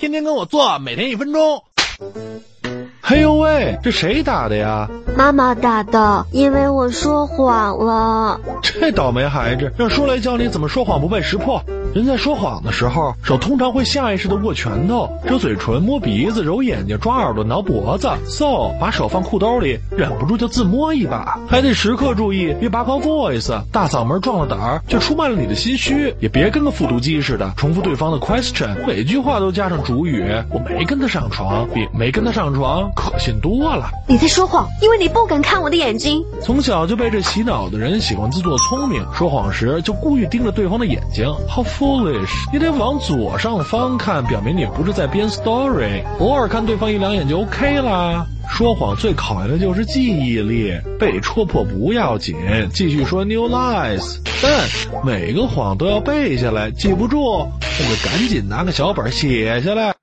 天天跟我做，每天一分钟。嘿呦喂，这谁打的呀？妈妈打的，因为我说谎了。这倒霉孩子，让叔来教你怎么说谎不被识破。人在说谎的时候，手通常会下意识的握拳头、遮嘴唇、摸鼻子、揉眼睛、抓耳朵、挠脖子。So，把手放裤兜里，忍不住就自摸一把，还得时刻注意别拔高 voice，大嗓门壮了胆儿，就出卖了你的心虚。也别跟个复读机似的，重复对方的 question，每句话都加上主语。我没跟他上床，比没跟他上床可信多了。你在说谎，因为你不敢看我的眼睛。从小就被这洗脑的人喜欢自作聪明，说谎时就故意盯着对方的眼睛。好。Foolish，你得往左上方看，表明你不是在编 story。偶尔看对方一两眼就 OK 啦。说谎最考验的就是记忆力，被戳破不要紧，继续说 new lies。但每个谎都要背下来，记不住，那就赶紧拿个小本写下来。